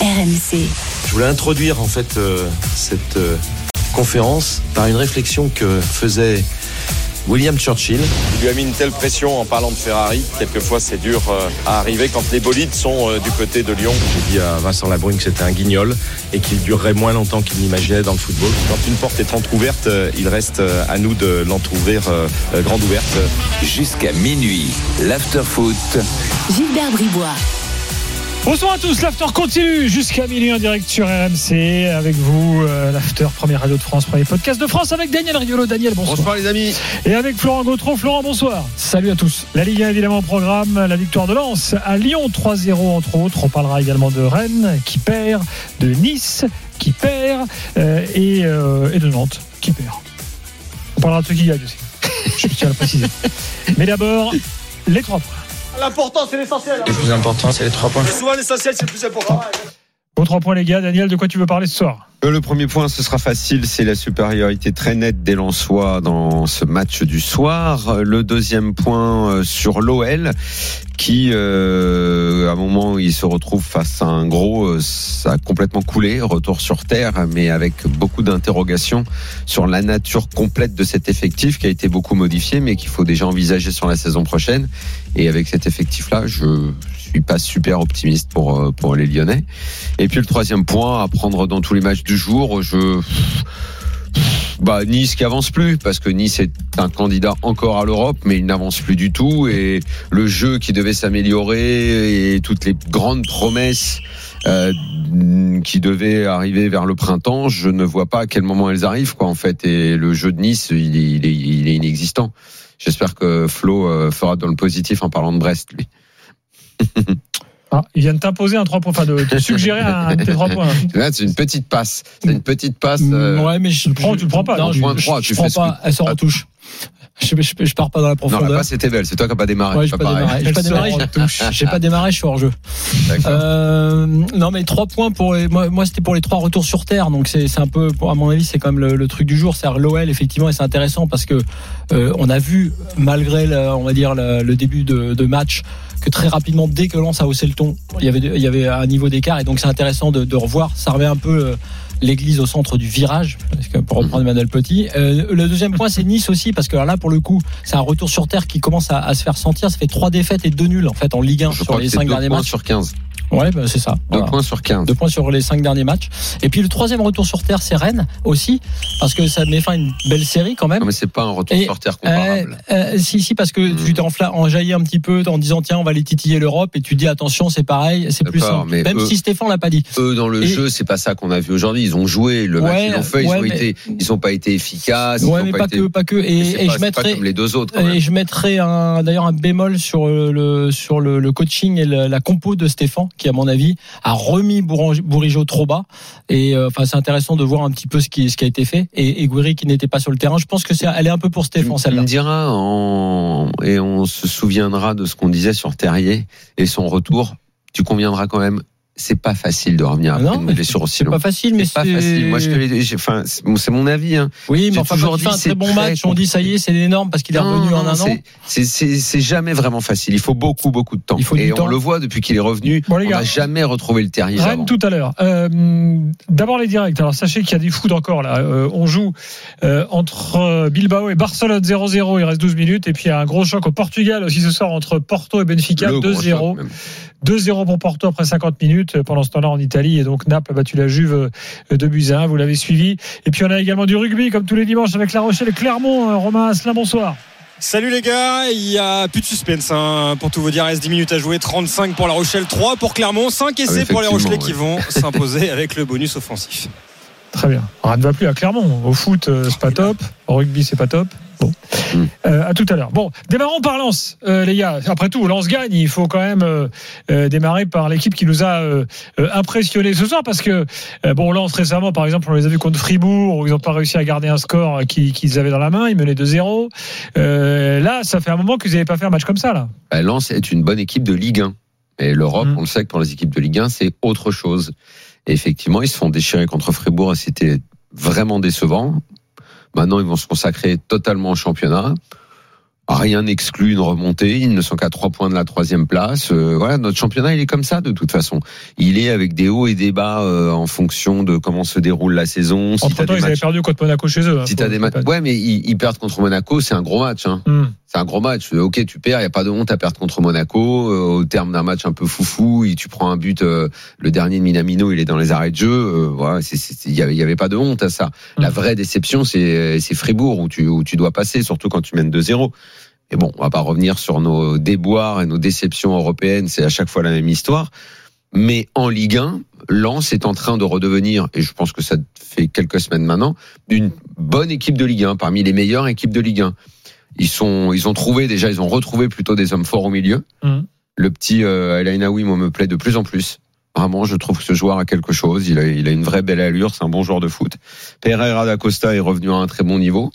RMC. Je voulais introduire en fait euh, cette euh, conférence par une réflexion que faisait William Churchill. Il lui a mis une telle pression en parlant de Ferrari. Quelquefois, c'est dur euh, à arriver quand les bolides sont euh, du côté de Lyon. J'ai dit à Vincent Labrune que c'était un guignol et qu'il durerait moins longtemps qu'il n'imaginait dans le football. Quand une porte est entrouverte, euh, il reste euh, à nous de l'entrouvrir euh, euh, grande ouverte. Jusqu'à minuit, l'afterfoot. Gilbert Bribois. Bonsoir à tous, l'after continue jusqu'à minuit en direct sur RMC avec vous, euh, l'after première radio de France, premier podcast de France avec Daniel Riolo. Daniel, bonsoir. Bonsoir les amis. Et avec Florent Gautreau. Florent, bonsoir. Salut à tous. La Ligue 1 évidemment au programme, la victoire de Lens à Lyon 3-0 entre autres. On parlera également de Rennes qui perd, de Nice qui perd euh, et, euh, et de Nantes qui perd. On parlera de ceux qui gagnent aussi. Je tiens à le préciser. Mais d'abord, les trois points. L'important, c'est l'essentiel. Le plus important, c'est les trois points. Souvent, l'essentiel, c'est le plus important. Vos trois points les gars. Daniel, de quoi tu veux parler ce soir Euh, Le premier point, ce sera facile, c'est la supériorité très nette des Lensois dans ce match du soir. Le deuxième point euh, sur l'OL, qui, euh, à un moment où il se retrouve face à un gros, ça a complètement coulé, retour sur terre, mais avec beaucoup d'interrogations sur la nature complète de cet effectif qui a été beaucoup modifié, mais qu'il faut déjà envisager sur la saison prochaine. Et avec cet effectif-là, je suis pas super optimiste pour euh, pour les Lyonnais. Et puis le troisième point à prendre dans tous les matchs du jour, je bah Nice qui avance plus parce que Nice est un candidat encore à l'Europe mais il n'avance plus du tout et le jeu qui devait s'améliorer et toutes les grandes promesses euh, qui devaient arriver vers le printemps, je ne vois pas à quel moment elles arrivent quoi en fait et le jeu de Nice il est, il est, il est inexistant. J'espère que Flo euh, fera dans le positif en parlant de Brest lui. Ah, il vient de t'imposer un 3 points, enfin de te suggérer un de tes 3 points. Là, c'est une petite passe. C'est une petite passe. euh, Ouais, mais je Tu le prends ou tu le prends pas Non, je, point je- trois, je tu prends pas. Elle sort en Ah. touche. Je, je, je pars pas dans la Non, la profondeur. passe était belle. C'est toi qui n'as pas démarré. Ouais, j'ai pas pas pas démarré. J'ai pas démarré. Je suis hors jeu. Euh, non, mais trois points pour les- moi. Moi, c'était pour les trois retours sur terre. Donc c'est un peu, à mon avis, c'est quand même le, le truc du jour. C'est l'OL effectivement, et c'est intéressant parce que euh, on a vu malgré, le, on va dire, le, le début de, de match que très rapidement, dès que Lens a haussé le ton, il y avait, il y avait un niveau d'écart et donc c'est intéressant de, de revoir. Ça remet un peu euh, l'église au centre du virage, parce que pour reprendre Emmanuel Petit. Euh, le deuxième point, c'est Nice aussi, parce que là, pour le coup, c'est un retour sur terre qui commence à, à se faire sentir. Ça fait trois défaites et deux nuls en fait en Ligue 1 Je sur les cinq derniers matchs. sur 15. Ouais, bah, c'est ça. Deux Voilà. points sur 15. Deux points sur les cinq derniers matchs. Et puis le troisième retour sur terre, c'est Rennes aussi, parce que ça met fin à une belle série quand même. Non, mais c'est pas un retour Et, sur terre Euh, comparable. euh, si, si, parce que Hmm. tu enfla- enjaillé un petit peu en disant tiens, on va les titiller l'Europe, et tu dis attention, c'est pareil, c'est plus simple. mais Même eux- si Stéphane l'a pas dit. Eux, dans le et- jeu, c'est pas ça qu'on a vu aujourd'hui. Ils ont joué le match, Ouais, ils l'ont fait, ils ouais, ont mais- été, ils ont pas été efficaces. ils Ouais, ont mais pas, été- que, pas que. Et, je comme les deux autres. Et je mettrais un, d'ailleurs un bémol sur le, sur le, coaching et la compo de Stéphane, qui à mon avis a remis Bourigeau trop bas. Et euh, enfin, c'est intéressant de voir un petit peu ce qui, ce qui a été fait. Et, et Gouiri qui n'était pas sur le terrain. Je pense que c'est, elle est un peu pour Stéphane celle-là. me diras en- et on se souviendra de ce qu'on disait sur Terrier et son retour. Tu conviendras quand même. C'est pas facile de revenir après Non, une blessure aussi C'est pas facile, mais C'est pas facile. Moi, je te l'ai, j'ai- enfin, c'est mon avis. Hein. Oui, mais enfin, toujours dit, un très bon très match, on dit ça y est, c'est énorme parce qu'il est Non, revenu en un an. c'est- jamais vraiment facile. Il faut beaucoup, beaucoup de temps. Il faut du et temps. on le voit depuis qu'il est revenu. Bon, on n'a jamais retrouvé le Terrier avant. Rennes tout à l'heure. Euh, D'abord les directs. Alors sachez qu'il y a des foot encore là. Euh, on joue euh, entre Bilbao et Barcelone 0-0. Il reste 12 minutes. Et puis il y a un gros choc au Portugal aussi ce soir entre Porto et Benfica Le gros choc, 2-0. même. 2-0 pour Porto après 50 minutes. Pendant ce temps-là en Italie et donc Naples a battu la Juve euh, de buts à 1. Vous l'avez suivi. Et puis on a également du rugby comme tous les dimanches avec La Rochelle et Clermont. Euh, Romain Asselin, bonsoir. Salut les gars, il y a plus de suspense hein, pour tout vous dire. Il reste 10 minutes à jouer, 35 pour La Rochelle, 3 pour Clermont, 5 essais pour les Rochelais qui vont s'imposer avec le bonus offensif. Très bien. Rien ne va plus à Clermont. Au foot, euh, c'est pas top. Au rugby, c'est pas top. Euh, à tout à l'heure. Bon, démarrons par Lens, euh, les gars. Après tout, Lens gagne. Il faut quand même euh, démarrer par l'équipe qui nous a euh, euh, impressionné ce soir parce que bon, Lens récemment, par exemple, on les a vus contre Fribourg où ils n'ont pas réussi à garder un score qui- qu'ils avaient dans la main. Ils menaient 2-0. Euh, là, ça fait un moment qu'ils n'avaient pas fait un match comme ça là. Bah, Lens est une bonne équipe de Ligue 1. Et l'Europe, Mm. on le sait que pour les équipes de Ligue 1, c'est autre chose. Et effectivement, ils se font déchirer contre Fribourg et c'était vraiment décevant. Maintenant, ils vont se consacrer totalement au championnat. Rien n'exclut une remontée. Ils ne sont qu'à trois points de la troisième place. Euh, voilà, notre championnat, il est comme ça de toute façon. Il est avec des hauts et des bas euh, en fonction de comment se déroule la saison. Si Entre temps, ils avaient matchs, perdu contre Monaco chez eux. hein, si t'as des matchs, ouais, mais ils, ils perdent contre Monaco, c'est un gros match. Hein. Hum. C'est un gros match. Euh, Ok, tu perds, il y a pas de honte à perdre contre Monaco. Euh, au terme d'un match un peu foufou, et tu prends un but. euh, le dernier de Minamino, il est dans les arrêts de jeu. euh, voilà, il y y avait pas de honte à ça. La Mhm. vraie déception, c'est c'est Fribourg où tu où tu dois passer, surtout quand tu mènes 2-0. Et bon, on va pas revenir sur nos déboires et nos déceptions européennes. C'est à chaque fois la même histoire. Mais en Ligue 1, Lens est en train de redevenir, et je pense que ça fait quelques semaines maintenant, une bonne équipe de Ligue 1, parmi les meilleures équipes de Ligue 1. Ils sont, ils ont trouvé déjà, ils ont retrouvé plutôt des hommes forts au milieu. Mhm. Le petit euh, El Ainaoui, moi, me plaît de plus en plus. Vraiment, je trouve que ce joueur a quelque chose. Il a, il a une vraie belle allure. C'est un bon joueur de foot. Pereira da Costa est revenu à un très bon niveau.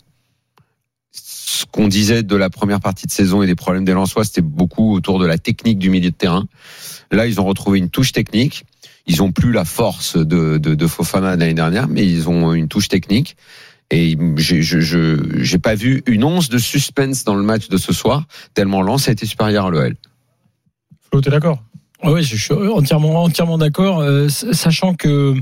Ce qu'on disait de la première partie de saison et des problèmes des Lensois, c'était beaucoup autour de la technique du milieu de terrain. Là, ils ont retrouvé une touche technique. Ils ont plus la force de, de, de Fofana de l'année dernière, mais ils ont une touche technique. Et j'ai je, je, j'ai pas vu une once de suspense dans le match de ce soir, tellement Lens a été supérieur à l'OL. Flo, t'es d'accord? Oui, je suis entièrement, entièrement d'accord, euh, sachant que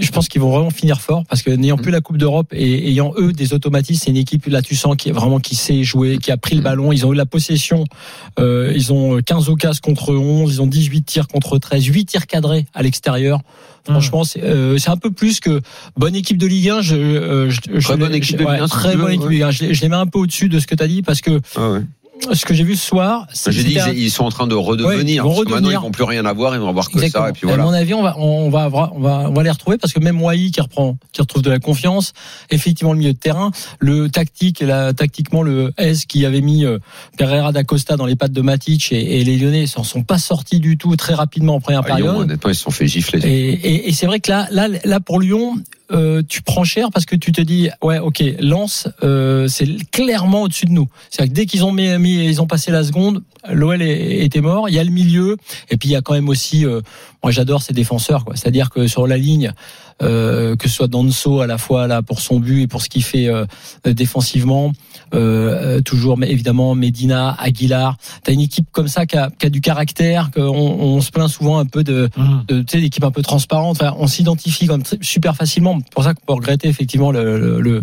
je pense qu'ils vont vraiment finir fort parce que n'ayant plus la Coupe d'Europe et ayant eux des automatismes, c'est une équipe là tu sens qui est vraiment qui sait jouer, qui a pris le ballon, ils ont eu la possession, euh, ils ont 15 occasions contre 11, ils ont 18 tirs contre 13, 8 tirs cadrés à l'extérieur. Franchement, c'est euh, un peu plus que bonne équipe de Ligue 1. Je, euh, je, je Très bonne équipe de Ligue 1, si très bonne équipe de ouais. Ligue 1. Je, les- je les mets un peu au-dessus de ce que tu as dit parce que Ah ouais. Ce que j'ai vu ce soir, c'est- J'ai dit ils sont en train de Ouais, redevenir. ils vont parce que maintenant redevenir. ils vont plus rien avoir, ils vont avoir que Exactement. ça et puis À voilà. mon avis, on va, on va, on va, on va les retrouver parce que même Wai qui reprend, qui retrouve de la confiance, effectivement le milieu de terrain, le tactique, la, tactiquement le S qui avait mis euh, Pereira da Costa dans les pattes de Matic et, et les Lyonnais s'en sont pas sortis du tout très rapidement en première À Lyon, période. honnêtement, ils se sont fait gifler. Et, et, et c'est vrai que là, là, là pour Lyon, euh, tu prends cher parce que tu te dis, ouais, ok, Lens, euh, c'est clairement au-dessus de nous. C'est-à-dire que dès qu'ils ont mis, mis- ils ont passé la seconde, l'OL était mort. Il y a le milieu, et puis il y a quand même aussi, euh, moi j'adore ces défenseurs, quoi. C'est-à-dire que sur la ligne, que ce soit Danso à la fois là pour son but et pour ce qu'il fait euh, défensivement, euh, euh, toujours mais évidemment Medina, Aguilar. T'as une équipe comme ça qui a, qui a du caractère, qu'on on se plaint souvent un peu de de tu sais d'équipe un peu transparente. Enfin, on s'identifie comme super facilement. C'est pour ça qu'on peut regretter effectivement le, le- le,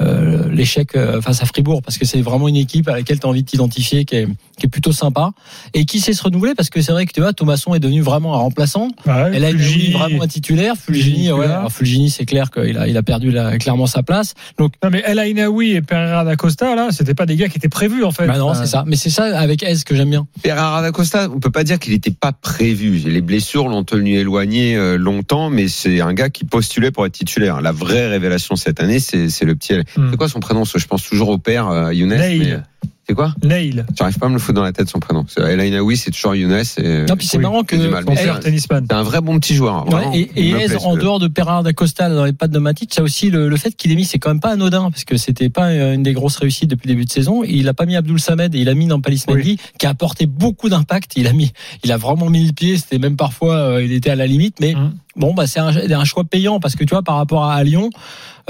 euh, l'échec euh, face à Fribourg parce que c'est vraiment une équipe à laquelle tu as envie de t'identifier qui est, qui est plutôt sympa. Et qui sait se renouveler? Parce que c'est vrai que tu vois Thomasson est devenu vraiment un remplaçant. Ouais, elle a Fulgini, été vraiment un titulaire. Fulgini Fulgini, ouais. alors Fulgini c'est clair qu'il a il a perdu là, clairement sa place. Donc Non, mais El Ainaoui et Pereira da Costa, là, c'était pas des gars qui étaient prévus, en fait. bah non Euh, c'est ça. Mais c'est ça avec S que j'aime bien. Pereira da Costa, on peut pas dire qu'il n'était pas prévu. Les blessures l'ont tenu éloigné euh, longtemps, mais c'est un gars qui postulait pour être titulaire. La vraie révélation cette année, c'est c'est le petit. Hmm. C'est quoi son prénom? Je pense toujours au père euh, Younes. Neil. mais- C'est quoi? Neil, J'arrive pas à me le foutre dans la tête son prénom. C'est El Ainaoui, c'est toujours Younes. Et... non puis c'est oui, marrant que c'est- un vrai bon petit joueur. Vraiment. et, plaît, en dehors de Pereira da Costa dans les pattes de Matic, il y a aussi le, le fait qu'il ait mis, c'est quand même pas anodin, parce que c'était pas euh, une des grosses réussites depuis le début de saison. Il a pas mis Abdul Samed et il a mis Nampalis Mendy, qui a apporté beaucoup d'impact. Il a mis, il a vraiment mis le pied. C'était même parfois, euh, il était à la limite, mais Mhm. bon, bah c'est un, un choix payant parce que tu vois par rapport à, à Lyon,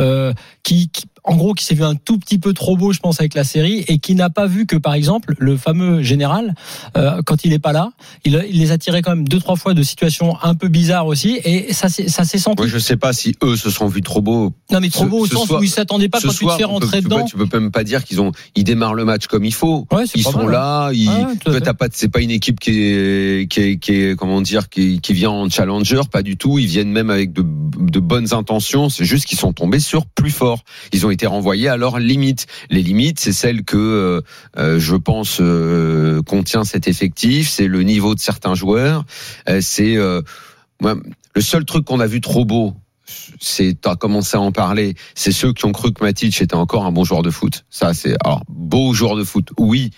euh, qui, qui- en gros, qui s'est vu un tout petit peu trop beau, je pense, avec la série, et qui n'a pas vu que, par exemple, le fameux général, euh, quand il est pas là, il, il les a tirés quand même deux trois fois de situations un peu bizarres aussi, et ça s'est ça s'est senti. Moi, je sais pas si eux se sont vus trop beaux. non mais trop ce- beau au sens soir- où ils s'attendaient pas quand tu te soir, fais peut- rentrer tu peux- dedans. Tu peux même pas dire qu'ils ont, ils démarrent le match comme il faut. Ouais, Ils sont mal, là. Ils, Ouais, fait. t'as pas, c'est pas une équipe qui est, qui est, qui est, comment dire, qui, qui vient en challenger, pas du tout. Ils viennent même avec de, de bonnes intentions. C'est juste qu'ils sont tombés sur plus fort. Ils ont été renvoyés à leurs limites. Les limites, c'est celles que euh, euh, je pense euh, contient cet effectif. C'est le niveau de certains joueurs. C'est le seul truc qu'on a vu trop beau c'est, t'as commencé à en parler. C'est ceux qui ont cru que Matic était encore un bon joueur de foot. Ça, c'est alors beau joueur de foot, oui.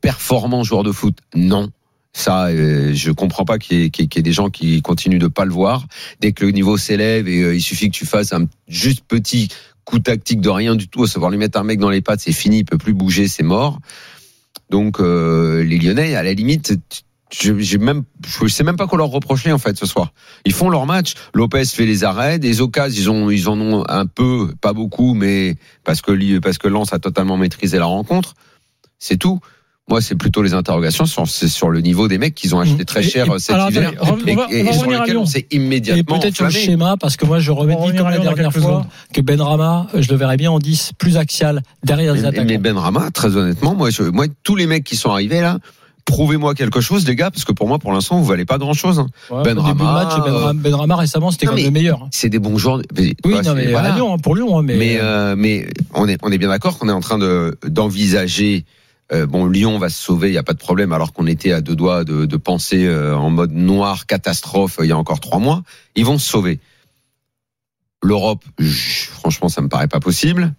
Performant joueur de foot, non. Ça, euh, je comprends pas qu'il y, ait- des gens qui continuent de pas le voir. Dès que le niveau s'élève et euh, il suffit que tu fasses un juste petit coup tactique de rien du tout, à savoir lui mettre un mec dans les pattes, c'est fini, il peut plus bouger, c'est mort. Donc euh, les Lyonnais, à la limite, je, même, je sais même pas quoi leur reprocher en fait ce soir. Ils font leur match. Lopez fait les arrêts, des occasions, ils en ont un peu, pas beaucoup, mais parce que parce que Lens a totalement maîtrisé la rencontre. C'est tout. Moi, c'est plutôt les interrogations sur, sur le niveau des mecs qu'ils ont acheté très Et- cher et- euh, cet alors, hiver et, on va- et on va sur revenir à lesquels on s'est Et immédiatement peut-être sur le schéma, parce que moi je revenir comme la dernière fois secondes. que Ben Rama, je le verrais bien en 10 plus axial derrière les Mais, attaquants. mais Ben Rama, très honnêtement, moi, je, moi, tous les mecs qui sont arrivés là, prouvez-moi quelque chose, les gars, parce que pour moi, pour l'instant, vous valez pas grand chose. Ouais, Ben Rama, match, ben, Rama, Ben Rama, récemment c'était comme le meilleur. hein. C'est des bons joueurs. Mais, Oui, non, mais voilà. à Lyon, hein, pour Lyon, hein, mais, Mais, euh, mais on est, on est bien d'accord qu'on est en train de d'envisager. Euh, bon, Lyon va se sauver, il y a pas de problème, alors qu'on était à deux doigts de, de penser euh, en mode noir catastrophe euh, il y a encore trois mois. Ils vont se sauver. L'Europe, franchement, ça me paraît pas possible.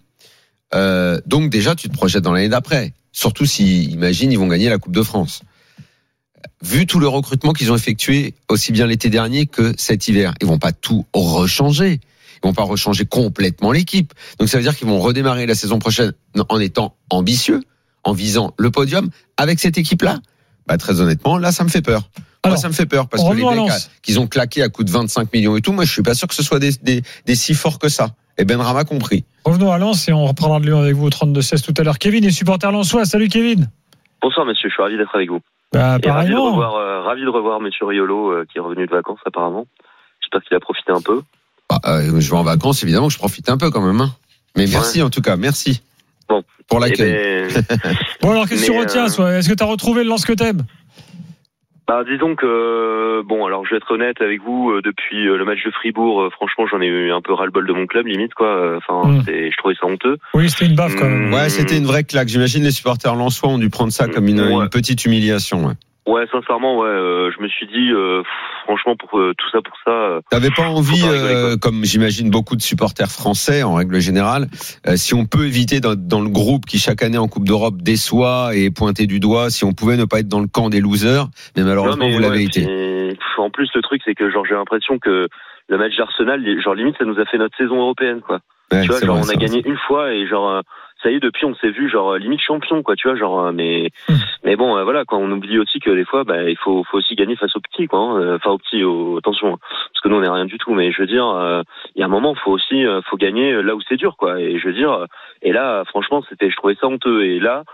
Euh, donc déjà, tu te projettes dans l'année d'après. Surtout si, imagine, ils vont gagner la Coupe de France. Vu tout le recrutement qu'ils ont effectué aussi bien l'été dernier que cet hiver, ils vont pas tout rechanger. Ils vont pas rechanger complètement l'équipe. Donc ça veut dire qu'ils vont redémarrer la saison prochaine en étant ambitieux, en visant le podium avec cette équipe-là. Bah très honnêtement, là ça me fait peur. Alors, moi ça me fait peur parce que les mecs à- qu'ils ont claqué à coup de 25 millions et tout, moi je suis pas sûr que ce soit des, des, des si forts que ça. Et Ben Rama compris. Revenons à Lens et on reprendra de Lyon avec vous au 32-16 tout à l'heure. Kevin est supporter lensois. Salut Kevin. Bonsoir monsieur, je suis ravi d'être avec vous. Bah, Et ravi de pareillement. revoir, euh, ravi de revoir monsieur Riolo euh, qui est revenu de vacances apparemment. J'espère qu'il a profité un peu. Bah, euh, je vais en vacances, évidemment que je profite un peu quand même. hein. Mais merci en tout cas, merci. Bon. Pour Eh l'accueil. ben, Bon, alors qu'est-ce que tu retiens euh, Est-ce que tu as retrouvé le Lens que t'aimes? Bah, disons que euh, bon alors je vais être honnête avec vous euh, depuis euh, le match de Fribourg euh, franchement j'en ai eu un peu ras le bol de mon club limite quoi enfin Mm. c'est je trouvais ça honteux Oui, c'était une baffe quand même. Ouais, c'était une vraie claque. J'imagine les supporters lensois ont dû prendre ça comme une, Ouais. une petite humiliation. Ouais. Ouais sincèrement ouais euh, je me suis dit euh, pff, franchement pour euh, tout ça pour ça T'avais pas envie, comme j'imagine beaucoup de supporters français en règle générale, si on peut éviter dans, dans le groupe qui chaque année en Coupe d'Europe déçoit et pointer du doigt, si on pouvait ne pas être dans le camp des losers, mais malheureusement Non, mais vous l'avez été. pff, en plus le truc c'est que genre j'ai l'impression que le match d'Arsenal genre limite ça nous a fait notre saison européenne quoi Ouais, tu vois genre vrai, on a vrai. gagné une fois et genre ça y est depuis on s'est vu genre euh, limite champion quoi tu vois genre euh, mais Hmm. mais bon euh, voilà quand on oublie aussi que des fois bah il faut faut aussi gagner face aux petits quoi hein. Euh, enfin aux petits aux, attention hein, parce que nous on est rien du tout mais je veux dire euh, il y a un moment faut aussi euh, faut gagner là où c'est dur quoi et je veux dire et là franchement c'était je trouvais ça honteux et là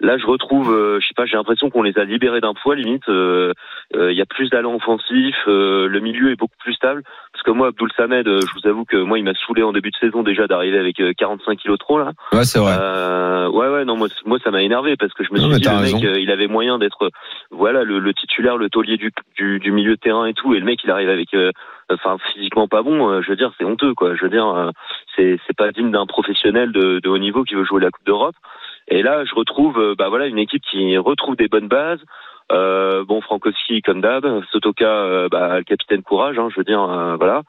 Là, je retrouve, euh, je sais pas, j'ai l'impression qu'on les a libérés d'un poids limite. euh, euh, Il y a plus d'allant offensif, euh, le milieu est beaucoup plus stable. Parce que moi, Abdul Samed, euh, je vous avoue que moi, il m'a saoulé en début de saison déjà d'arriver avec euh, 45 kilos trop là. Ouais, c'est vrai. Euh, ouais, ouais, non, moi, moi, ça m'a énervé parce que je me Non, suis dit, le mec, raison. euh, il avait moyen d'être, euh, voilà, le, le titulaire, le taulier du, du, du milieu de terrain et tout, et le mec, il arrive avec, euh, enfin, physiquement pas bon. euh, je veux dire, c'est honteux, quoi. Je veux dire, euh, c'est, c'est pas digne d'un professionnel de, de haut niveau qui veut jouer la Coupe d'Europe. Et là, je retrouve, euh, bah voilà, une équipe qui retrouve des bonnes bases. Euh, bon, Frankowski comme d'hab, Sotoka, euh, bah, le capitaine courage, hein, je veux dire, euh, voilà.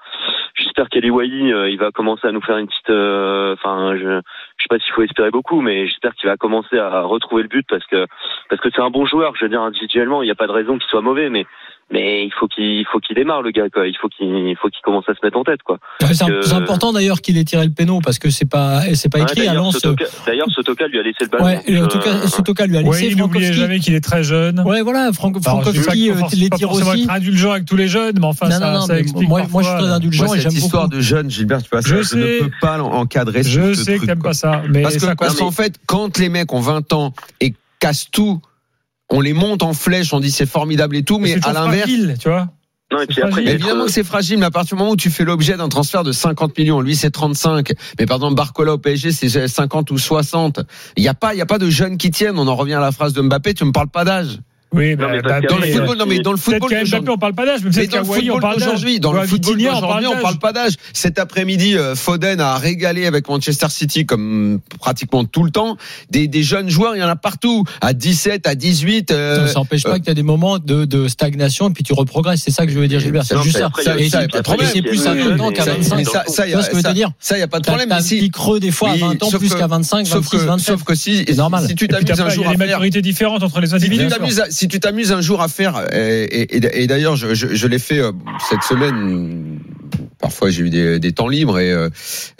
J'espère qu'Eliwai, euh, il va commencer à nous faire une petite, enfin, je, je sais pas s'il faut espérer beaucoup, mais j'espère qu'il va commencer à retrouver le but parce que parce que c'est un bon joueur. Je veux dire, individuellement, il n'y a pas de raison qu'il soit mauvais, mais mais il faut qu'il il faut qu'il démarre le gars, quoi. Il faut qu'il il faut qu'il commence à se mettre en tête, quoi. Ouais, C'est important d'ailleurs qu'il ait tiré le péno parce que c'est pas c'est pas Ouais, écrit à d'ailleurs. Sotoka, d'ailleurs, Sotoka lui a laissé le ballon. Ouais, et en tout cas, Euh, Sotoka lui a Ouais, laissé il n'oubliez jamais qu'il est très jeune. Ouais, voilà, Franck, Alors, Frankowski euh, les tire aussi. être indulgent avec tous les jeunes, mais enfin, Non, ça, non, non, ça mais explique moi- moi, je suis parfois, très indulgent. Moi, et cette j'aime histoire beaucoup. de jeune, Gilbert, tu vois, Je ça, je sais. ne peux pas encadrer Je sais que t'aimes quoi. pas ça, mais Parce qu'en fait, quand les mecs ont 20 ans et cassent tout, on les monte en flèche, on dit c'est formidable et tout, mais à l'inverse, fragile, tu vois. Non, et C'est puis après, Mais évidemment que c'est fragile, mais à partir du moment où tu fais l'objet d'un transfert de 50 millions, lui c'est 35, mais par exemple Barcola au PSG c'est 50 ou 60. Il n'y a pas, il y a pas de jeunes qui tiennent. On en revient à la phrase de Mbappé, tu me parles pas d'âge. Oui, Non, bah, mais Mbappé, Dans le football, non, mais dans le football Mbappé, on parle pas d'âge, mais mais dans le on football parle dans le à football on d'aujourd'hui, parle on parle pas d'âge. Cet après-midi, euh, Foden a régalé avec Manchester City comme pratiquement tout le temps. Des, des jeunes joueurs, il y en a partout. À 17, à 18. euh, ça n'empêche euh, pas qu'il y a des moments de, de stagnation et puis tu reprogresses. C'est ça que je veux dire, Gilbert. C'est juste ça. après, ça, Et ça, c'est- plus à Mais 20 ans qu'à ça, 25. mais ça, ça, Tu y vois a, ce que je veux ça, te dire ça, y a pas de T'as problème. petit creux des fois à Oui, 20 ans plus que- qu'à 25, sauf 26, que, 27. sauf que si, C'est normal. si tu t'amuses t'as un pas- il y jour a à des faire, maturités différentes entre les tu individus. Si tu t'amuses un jour à faire, et, et- et d'ailleurs, je, je, je l'ai fait euh, cette semaine. Parfois, j'ai eu des, des temps libres et euh,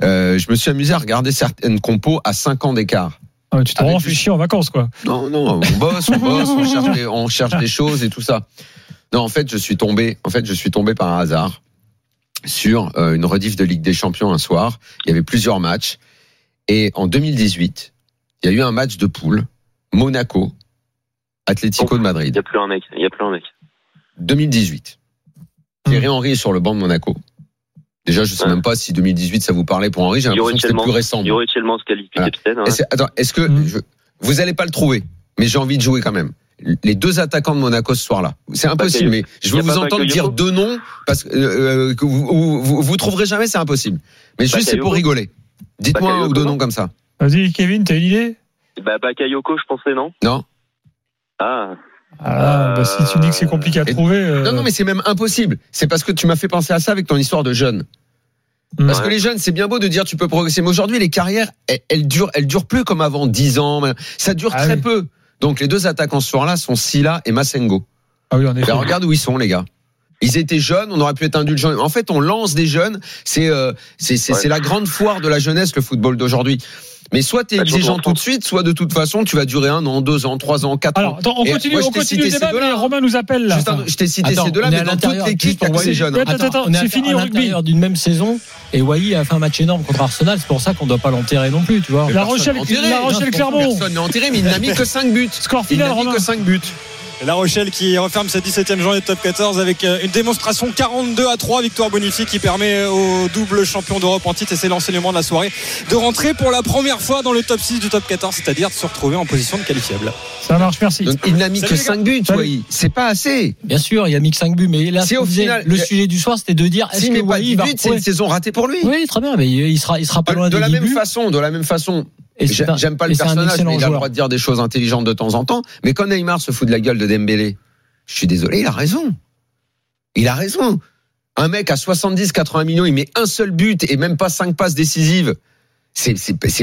euh, je me suis amusé à regarder certaines compos à 5 ans d'écart. Ah, Tu fait chier en vacances, quoi. Non, non, on bosse, on bosse, on cherche, des, on cherche des choses et tout ça. Non, en fait, je suis tombé, en fait, je suis tombé par hasard sur une rediff de Ligue des Champions un soir. Il y avait plusieurs matchs et en 2018, il y a eu un match de poule Monaco, Atlético de Il Madrid. y a plus un mec. Il y a plus un mec. 2018. Thierry Henry est sur le banc de Monaco. Déjà, je sais Ouais. même pas si 2018 ça vous parlait pour Henry. J'ai l'impression que c'était plus récent. Il y aurait tellement ce qualifié Voilà. capitaine. hein. Et c'est- Attends, est-ce que Mm. je- vous allez pas le trouver Mais j'ai envie de jouer quand même. Les deux attaquants de Monaco ce soir-là. C'est impossible, mais je veux vous entendre dire deux noms parce que, euh, que vous, vous, vous, vous trouverez jamais, c'est impossible. Mais juste c'est pour rigoler. Dites-moi un ou deux noms comme ça. Vas-y, Kevin, t'as une idée? Bah, Bakayoko, je pensais, non? Non. Ah, Ah, bah, si tu dis que c'est compliqué à Et- trouver. euh, Non, non, mais c'est même impossible. C'est parce que tu m'as fait penser à ça avec ton histoire de jeune. Parce Ouais. que les jeunes, c'est bien beau de dire tu peux progresser, mais aujourd'hui les carrières, elles, elles durent, elles durent plus comme avant, 10 ans. Ça dure Ah très oui. peu. Donc les deux attaquants ce soir-là sont Silla et Massengo. Ah oui, en effet. Ben, regarde où ils sont, les gars. Ils étaient jeunes, on aurait pu être indulgent. En fait, on lance des jeunes. C'est euh, c'est c'est Ouais. c'est la grande foire de la jeunesse, le football d'aujourd'hui. Mais soit tu es Bah, exigeant en tout de suite, soit de toute façon, tu vas durer un an, deux ans, trois ans, quatre Alors, ans. attends, on continue, moi, on continue le débat, mais Romain nous appelle là. Juste je t'ai cité Attends, ces deux-là, mais dans toute l'équipe, juste il y a pour que ces Wally. jeunes. Attends, Attends, c'est fini au rugby. d'une même saison et Wai a fait un match énorme contre Arsenal. C'est pour ça qu'on ne doit pas l'enterrer non plus, tu vois. La Rochelle, Enterré, La non, Rochelle c'est Clermont. Personne n'est enterré, mais il n'a mis que 5 buts. Score Il final, n'a mis que 5 buts. La Rochelle qui referme sa 17e journée de top 14 avec euh, une démonstration 42 à 3 victoire bonifiée qui permet au double champion d'Europe en titre et c'est l'enseignement de la soirée de rentrer pour la première fois dans le top 6 du top 14 c'est-à-dire de se retrouver en position de qualifiable. Ça marche, merci. Donc, il n'a mis Salut, que les gars. 5 buts. Wai. C'est pas assez. Bien sûr, il a mis que 5 buts, mais là, Si au disait, final- le sujet du soir, c'était de dire est-ce S'il que pas Wai 10 va buts, c'est une saison ratée pour lui. Oui, très bien, mais il sera, il sera pas loin de la 10 même buts. façon, de la même façon, J'aime pas le personnage, mais il a le droit de dire des choses intelligentes de temps en temps. Mais quand Neymar se fout de la gueule de Dembélé, je suis désolé, il a raison. Il a raison. Un mec à 70, 80 millions, il met un seul but et même pas cinq passes décisives. C'est,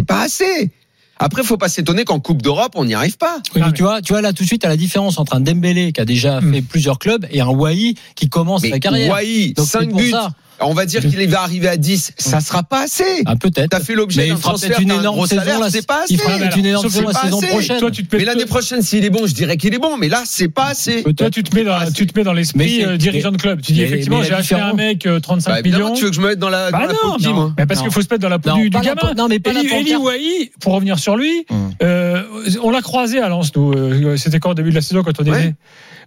pas assez. Après, faut pas s'étonner qu'en Coupe d'Europe, on n'y arrive pas. Oui, mais tu vois, tu vois là tout de suite à la différence entre un Dembélé qui a déjà Hmm. fait plusieurs clubs et un Wai qui commence Mais sa carrière. Wai, Donc, c'est 5 pour buts. ça. On va dire qu'il va arriver à 10. Ça sera pas assez. Ah, peut-être. T'as fait l'objet d'un transfert, peut-être une t'as un énorme gros saison salaire, c'est pas assez. Il fera une énorme saison la saison assez. prochaine. Toi, tu te mets, Mais l'année prochaine, s'il est bon, je dirais qu'il est bon. Mais là, c'est pas assez. toi, tu te mets dans, tu te mets dans l'esprit euh, dirigeant de club. Tu dis mais- effectivement, j'ai acheté un mec euh, 35 Bah, évidemment, millions. tu veux que je me mette dans la, dans Bah la non, peau de qui, non. moi Mais parce qu'il faut se mettre dans la peau du, gamin. non, mais pas la Eli. Wahi, pour revenir sur lui, Hum. euh, on l'a croisé à Lens, nous. euh, C'était quand au début de la saison quand on est Ouais. né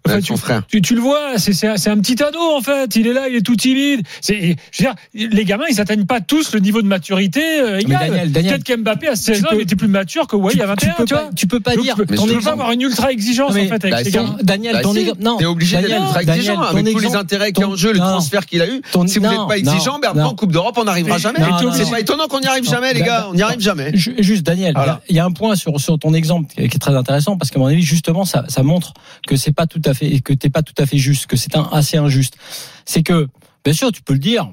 En fait, Ouais, tu, frère. tu, le vois, c'est un, c'est un petit ado en fait. Il est là, il est tout timide. C'est, je veux dire, les gamins, ils atteignent pas tous le niveau de maturité euh, égal. Daniel, Daniel, Peut-être qu'Mbappé à 16 tu ans, peux- il était plus mature que Wahi tu, à 21. tu peux tu pas, tu peux pas Donc, dire. tu peux, tu peux pas avoir une ultra exigence mais- en fait avec Bah, les si. gamins. Daniel, Bah, ton si. exemple. Non. T'es obligé d'être ultra exigeant avec tous les intérêts qu'il y a en jeu, le transfert qu'il a eu. Si vous n'êtes pas exigeant, ben en Coupe d'Europe, on n'arrivera Mais- jamais. C'est pas étonnant qu'on n'y arrive jamais, les gars. On n'y arrive jamais. Ju- Juste Daniel, il y a- un point sur, sur ton exemple qui est très intéressant parce qu'à mon avis justement ça, montre que c'est pas tout à fait que t'es pas tout à fait juste, que c'est un assez injuste. C'est que bien sûr tu peux le dire,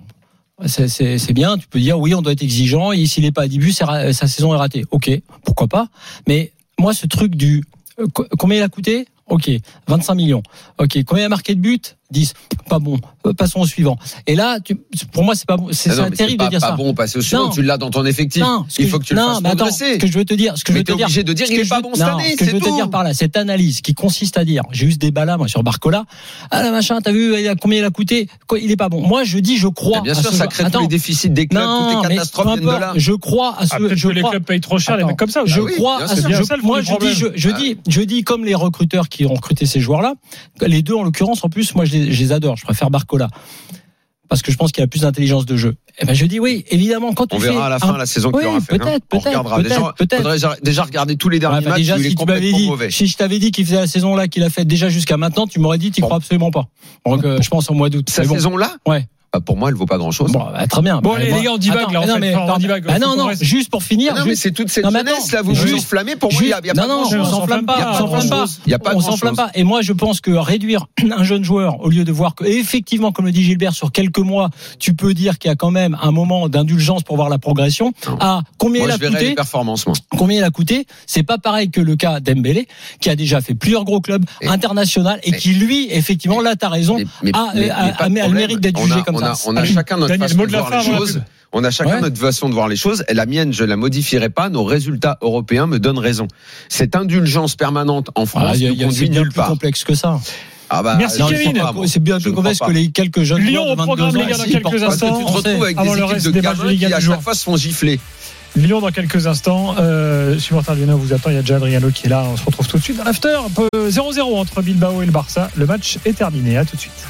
c'est- bien, tu peux dire oui on doit être exigeant et s'il est pas à 10 buts c'est ra- sa saison est ratée. Ok, pourquoi pas. Mais moi ce truc du euh, co- combien il a coûté? Ok, 25 millions. Ok, combien il a marqué de buts 10. Pas bon. Euh, Passons au suivant. Et là, tu, pour moi, c'est pas bon. C'est Ah terrible pas, de dire pas ça. bon, passer au suivant. Non. Tu l'as dans ton effectif. Non, ce Il faut que tu le non, fasses mais attends. Ce que je veux te dire, ce que je Mais veux te t'es dire, obligé de dire que est je pas bon cette année, Ce que je veux te tout. dire par là, cette analyse qui consiste à dire, j'ai eu ce débat là, moi, sur Barcola. Ah là, machin, t'as vu, il combien il a coûté? Quoi, Il est pas bon. Moi, je dis, je crois. Mais Bien à sûr, ce ça joueur. crée tous les déficits des clubs, toutes les catastrophes là. Je crois à ce, Ah, je que les crois- clubs payent trop cher, les mecs comme ça. Je crois je- le moi, je dis, je, je dis, je dis comme les recruteurs qui ont recruté ces joueurs-là, les deux en l'occurrence, en plus, moi, je les, je les adore. Je préfère Barcola. Parce que je pense qu'il a plus d'intelligence de jeu. Eh ben, je dis oui, évidemment, quand tu On fais verra à la un- fin la saison qu'il Oui, aura fait. hein. peut-être, On peut-être, regardera. Déjà, peut-être, peut-être. faudrait déjà- déjà regarder tous les derniers Ouais, bah matchs déjà, où il est si tu complètement dit, mauvais. si je t'avais dit qu'il faisait la saison là qu'il a fait déjà jusqu'à maintenant, tu m'aurais dit tu crois absolument pas. Donc, euh, je pense au mois d'août. Sa bon. saison-là Ouais. Bah, Pour moi, elle vaut pas grand-chose. Bon, bah, très bien. Bon, Bah, allez, moi- les gars, on divague, là, en non, fait. mais, on divague, ah, non, non, juste pour finir. Ah non, mais c'est toute cette Non, jeunesse, là, vous vous juste- enflammez. Pour moi, il y a, il y a pas non, non, grand-chose. on s'enflamme pas, on s'enflamme pas. Il y a pas on s'enflamme pas. Et moi, je pense que réduire un jeune joueur, au lieu de voir que, effectivement, comme le dit Gilbert, sur quelques mois, tu peux dire qu'il y a quand même un moment d'indulgence pour voir la progression. Non. À combien Moi, il a je verrai les coûté performances, moi. Combien il a coûté C'est pas pareil que le cas d'Embélé, qui a déjà fait plusieurs gros clubs internationaux et qui, lui, effectivement, là, t'as raison, Mais- a, mais- a- a- a le mérite d'être jugé comme on ça. On a chacun notre Daniel, façon de voir les choses. On a chacun Ouais. notre façon de voir les choses. Et la mienne, je la modifierai pas. Nos résultats européens me donnent raison. Cette indulgence permanente en France il y a- ne conduit nulle plus part. complexe que ça. Ah bah, Merci, ne Kevin. C'est bien plus complexe que les quelques jeunes Lyon au 22 programme, ans les gars, dans ici, quelques instants. tu te retrouves avec des le équipes reste de des matchs de gamins qui à chaque fois se font gifler. Lyon dans quelques instants. Euh, supporter lyonnais vous attend. Il y a déjà Adriano qui est là. On se retrouve tout de suite dans l'after. Un peu 0-0 entre Bilbao et le Barça. Le match est terminé. À tout de suite.